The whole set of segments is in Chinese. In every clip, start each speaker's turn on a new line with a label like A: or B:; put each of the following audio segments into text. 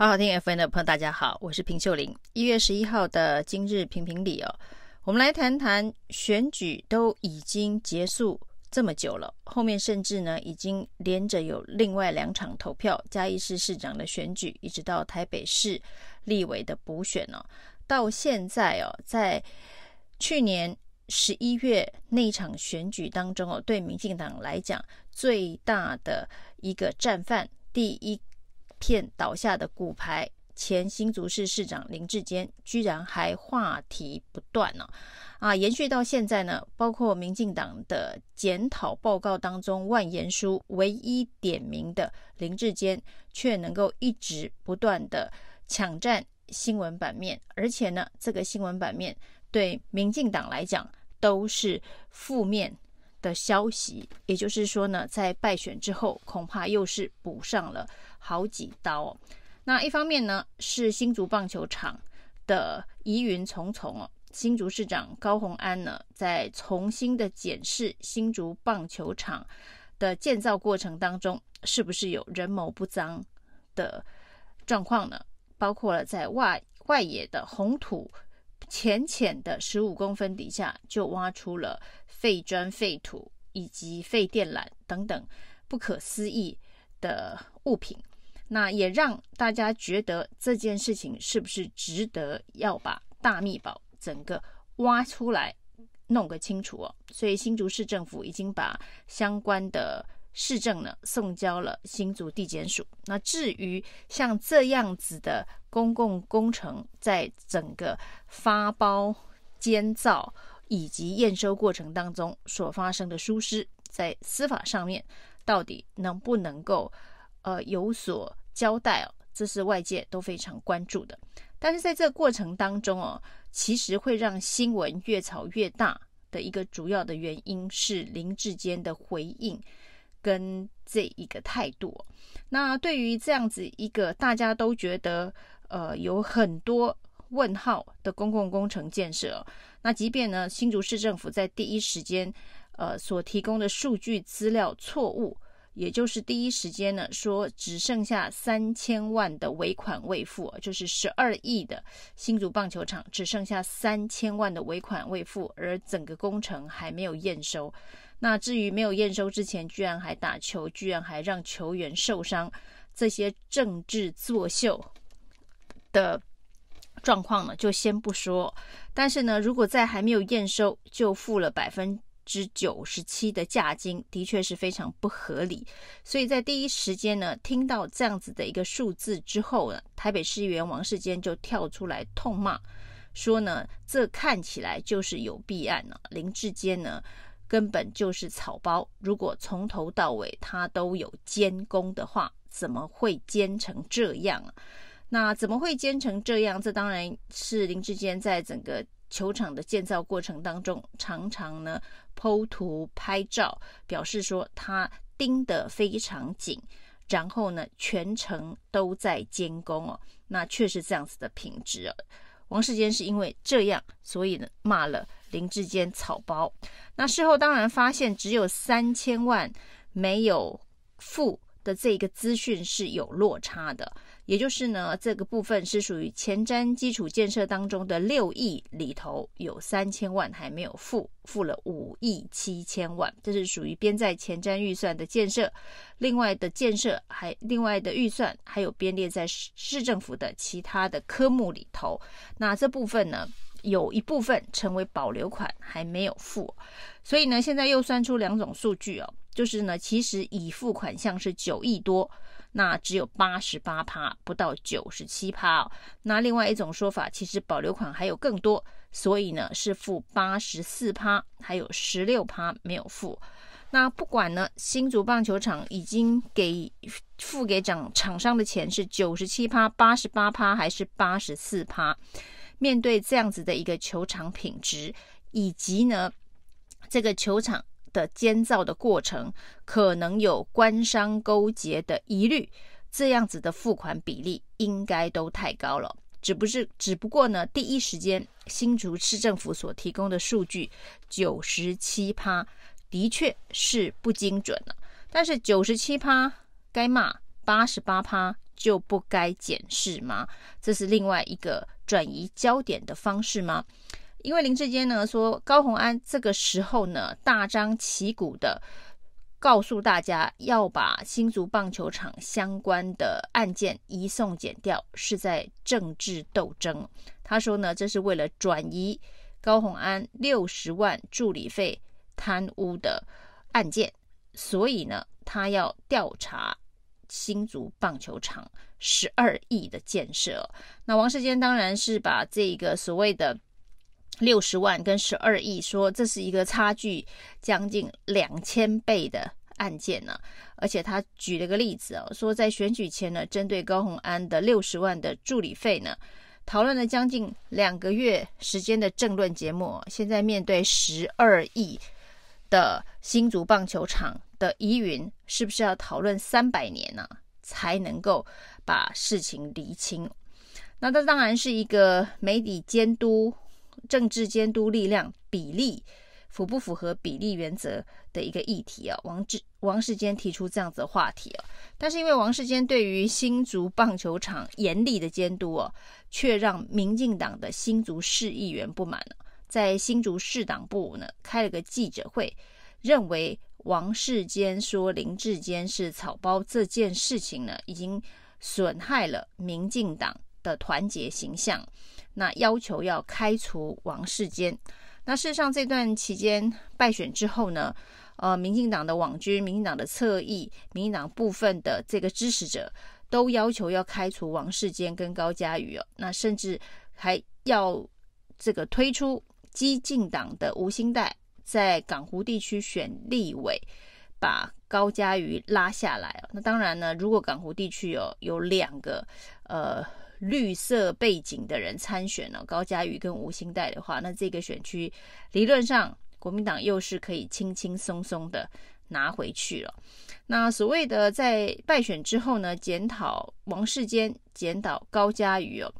A: 好好听 FM 的朋友，大家好，我是平秀玲。一月十一号的今日评评理哦，我们来谈谈选举都已经结束这么久了，后面甚至呢已经连着有另外两场投票，嘉义市市长的选举，一直到台北市立委的补选哦，到现在哦，在去年十一月那一场选举当中哦，对民进党来讲最大的一个战犯，第一。片倒下的骨牌，前新竹市市长林志坚居然还话题不断呢！啊，延续到现在呢，包括民进党的检讨报告当中，万言书唯一点名的林志坚，却能够一直不断的抢占新闻版面，而且呢，这个新闻版面对民进党来讲都是负面的消息，也就是说呢，在败选之后，恐怕又是补上了。好几刀哦，那一方面呢，是新竹棒球场的疑云重重哦。新竹市长高虹安呢，在重新的检视新竹棒球场的建造过程当中，是不是有人谋不臧的状况呢？包括了在外外野的红土浅浅的十五公分底下，就挖出了废砖、废土以及废电缆等等不可思议的物品。那也让大家觉得这件事情是不是值得要把大秘宝整个挖出来弄个清楚哦？所以新竹市政府已经把相关的市政呢送交了新竹地检署。那至于像这样子的公共工程，在整个发包、监造以及验收过程当中所发生的疏失，在司法上面到底能不能够呃有所交代哦，这是外界都非常关注的。但是在这个过程当中哦，其实会让新闻越炒越大的一个主要的原因是林志坚的回应跟这一个态度。那对于这样子一个大家都觉得呃有很多问号的公共工程建设，那即便呢新竹市政府在第一时间呃所提供的数据资料错误。也就是第一时间呢，说只剩下三千万的尾款未付，就是十二亿的新竹棒球场只剩下三千万的尾款未付，而整个工程还没有验收。那至于没有验收之前，居然还打球，居然还让球员受伤，这些政治作秀的状况呢，就先不说。但是呢，如果在还没有验收就付了百分。之九十七的价金的确是非常不合理，所以在第一时间呢，听到这样子的一个数字之后呢，台北市议员王世坚就跳出来痛骂，说呢，这看起来就是有弊案呢，林志坚呢根本就是草包，如果从头到尾他都有监工的话，怎么会监成这样啊？那怎么会监成这样？这当然是林志坚在整个。球场的建造过程当中，常常呢剖图拍照，表示说他盯得非常紧，然后呢全程都在监工哦，那确实这样子的品质啊。王世坚是因为这样，所以呢骂了林志坚草包。那事后当然发现只有三千万没有付的这个资讯是有落差的。也就是呢，这个部分是属于前瞻基础建设当中的六亿里头，有三千万还没有付，付了五亿七千万，这是属于编在前瞻预算的建设。另外的建设还另外的预算还有编列在市市政府的其他的科目里头。那这部分呢，有一部分成为保留款还没有付，所以呢，现在又算出两种数据哦，就是呢，其实已付款项是九亿多。那只有八十八趴，不到九十七趴哦。那另外一种说法，其实保留款还有更多，所以呢是付八十四趴，还有十六趴没有付。那不管呢，新竹棒球场已经给付给厂厂商的钱是九十七趴、八十八趴还是八十四趴？面对这样子的一个球场品质，以及呢这个球场。的建造的过程可能有官商勾结的疑虑，这样子的付款比例应该都太高了。只不是，只不过呢，第一时间新竹市政府所提供的数据九十七趴的确是不精准了。但是九十七趴该骂，八十八趴就不该检视吗？这是另外一个转移焦点的方式吗？因为林志坚呢说，高虹安这个时候呢大张旗鼓的告诉大家要把新竹棒球场相关的案件移送检调，是在政治斗争。他说呢，这是为了转移高虹安六十万助理费贪污的案件，所以呢，他要调查新竹棒球场十二亿的建设。那王世坚当然是把这个所谓的。六十万跟十二亿，说这是一个差距将近两千倍的案件呢、而且他举了个例子哦，说在选举前呢，针对高虹安的六十万的助理费呢，讨论了将近两个月时间的政论节目，现在面对十二亿的新竹棒球场的疑云，是不是要讨论三百年呢、才能够把事情厘清？那这当然是一个媒体监督。政治监督力量比例符不符合比例原则的一个议题啊？王志王世坚提出这样子的话题啊，但是因为王世坚对于新竹棒球场严厉的监督哦，却让民进党的新竹市议员不满了，在新竹市党部呢开了个记者会，认为王世坚说林志坚是草包这件事情呢，已经损害了民进党的团结形象。那要求要开除王世坚。那事实上，这段期间败选之后呢，呃，民进党的网军、民进党的侧翼、民进党部分的这个支持者都要求要开除王世坚跟高嘉瑜哦。那甚至还要这个推出激进党的吴欣岱在港湖地区选立委，把高嘉瑜拉下来哦。那当然呢，如果港湖地区有有两个呃。绿色背景的人参选了高嘉瑜跟吴欣岱的话，那这个选区理论上国民党又是可以轻轻松松的拿回去了。那所谓的在败选之后呢，检讨王世坚，检讨高嘉瑜哦，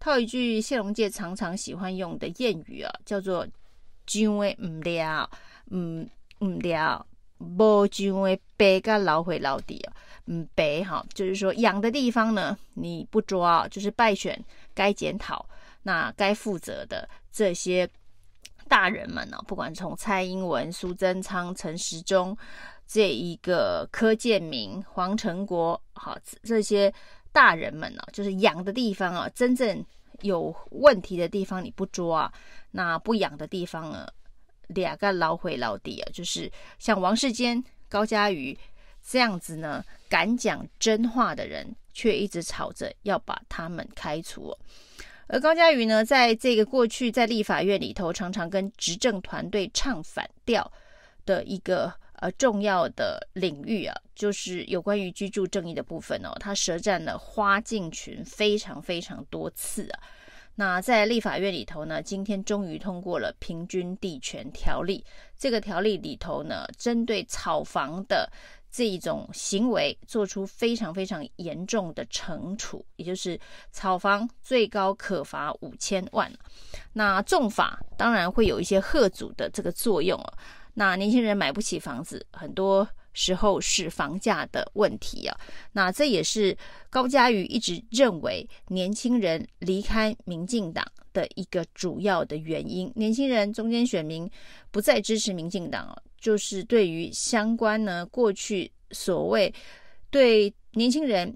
A: 套一句谢龙介常常喜欢用的谚语啊，叫做“姜味唔了，嗯唔了，无姜味白个老回老底啊。”嗯，白哈，就是说养的地方呢，你不抓，就是败选该检讨，那该负责的这些大人们呢，不管从蔡英文、苏贞昌、陈时中这一个柯建铭、黄成国，好，这些大人们呢，就是养的地方啊，真正有问题的地方你不抓，那不养的地方呢，两个老回老底啊，就是像王世坚、高嘉瑜。这样子呢，敢讲真话的人，却一直吵着要把他们开除。而高嘉瑜呢，在这个过去在立法院里头，常常跟执政团队唱反调的一个呃重要的领域啊，就是有关于居住正义的部分哦。他舌战了花敬群非常非常多次啊。那在立法院里头呢，今天终于通过了平均地权条例。这个条例里头呢，针对炒房的。这一种行为做出非常非常严重的惩处，也就是炒房最高可罚五千万。那重罚当然会有一些吓阻的这个作用了。那年轻人买不起房子，很多时候是房价的问题啊。那这也是高嘉瑜一直认为年轻人离开民进党的一个主要的原因。年轻人中间选民不再支持民进党就是对于相关呢，过去所谓对年轻人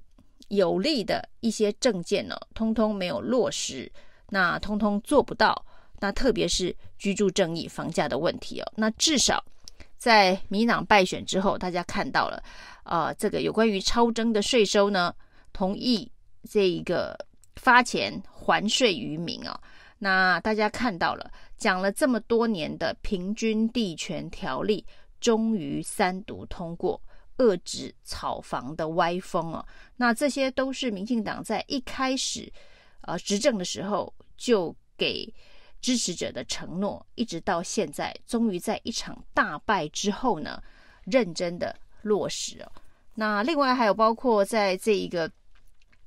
A: 有利的一些政见呢，通通没有落实，那通通做不到。那特别是居住正义、房价的问题哦。那至少在民党败选之后，大家看到了，呃，这个有关于超征的税收呢，同意这一个发钱还税于民哦。那大家看到了，讲了这么多年的平均地权条例，终于三读通过，遏制炒房的歪风哦。那这些都是民进党在一开始，呃，执政的时候就给支持者的承诺，一直到现在，终于在一场大败之后呢，认真的落实哦。那另外还有包括在这一个。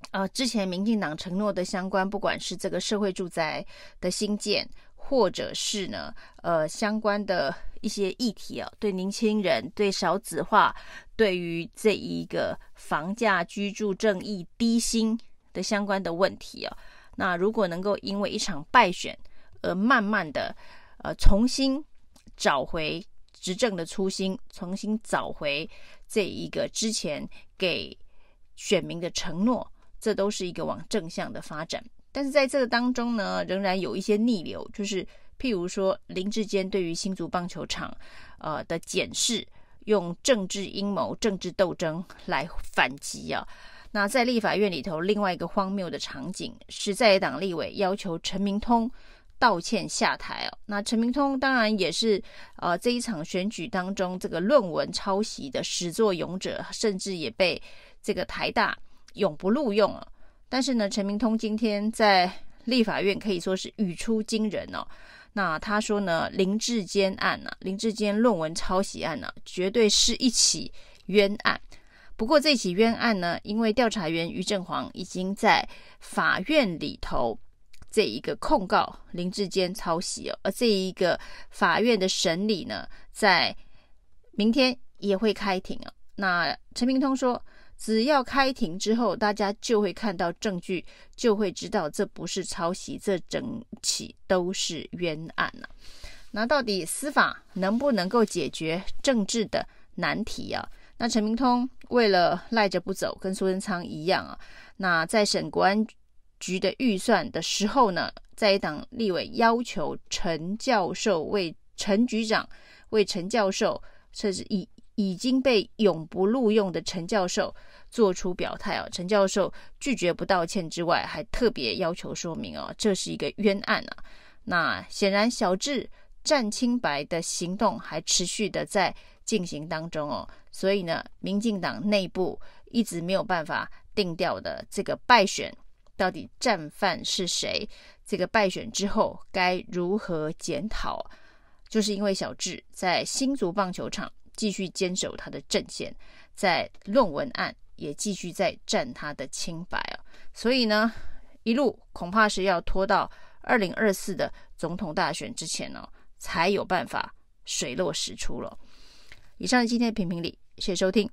A: 呃，之前民进党承诺的相关，不管是这个社会住宅的新建，或者是呢，呃，相关的一些议题啊，对年轻人、对少子化、对于这一个房价、居住正义、低薪的相关的问题啊，那如果能够因为一场败选而慢慢的呃重新找回执政的初心，重新找回这一个之前给选民的承诺，这都是一个往正向的发展。但是在这个当中呢，仍然有一些逆流，就是譬如说林志坚对于新竹棒球场呃的检视，用政治阴谋、政治斗争来反击啊。那在立法院里头，另外一个荒谬的场景是在野党立委要求陈明通道歉下台哦。那陈明通当然也是呃这一场选举当中这个论文抄袭的始作俑者，甚至也被这个台大永不录用了。但是呢，陈明通今天在立法院可以说是语出惊人哦。那他说呢，林志坚案呢、啊，林志坚论文抄袭案呢、啊，绝对是一起冤案。不过这起冤案呢，因为调查员于正煌已经在法院里头这一个控告林志坚抄袭哦，而这一个法院的审理呢，在明天也会开庭啊。那陈明通说。只要开庭之后，大家就会看到证据，就会知道这不是抄袭，这整起都是冤案呐、啊。那到底司法能不能够解决政治的难题啊？那陈明通为了赖着不走，跟苏贞昌一样啊。那在省国安局的预算的时候呢，在一党立委要求陈教授为陈局长为陈教授，甚至已已经被永不录用的陈教授。做出表态啊，陈教授拒绝不道歉之外，还特别要求说明哦，这是一个冤案啊。那显然小智战清白的行动还持续的在进行当中哦，所以呢，民进党内部一直没有办法定调的这个败选到底战犯是谁？这个败选之后该如何检讨？就是因为小智在新竹棒球场继续坚守他的阵线，在论文案。也继续在战他的清白啊，所以呢，一路恐怕是要拖到二零二四的总统大选之前呢，才有办法水落石出了。以上是今天的评评理，谢谢收听。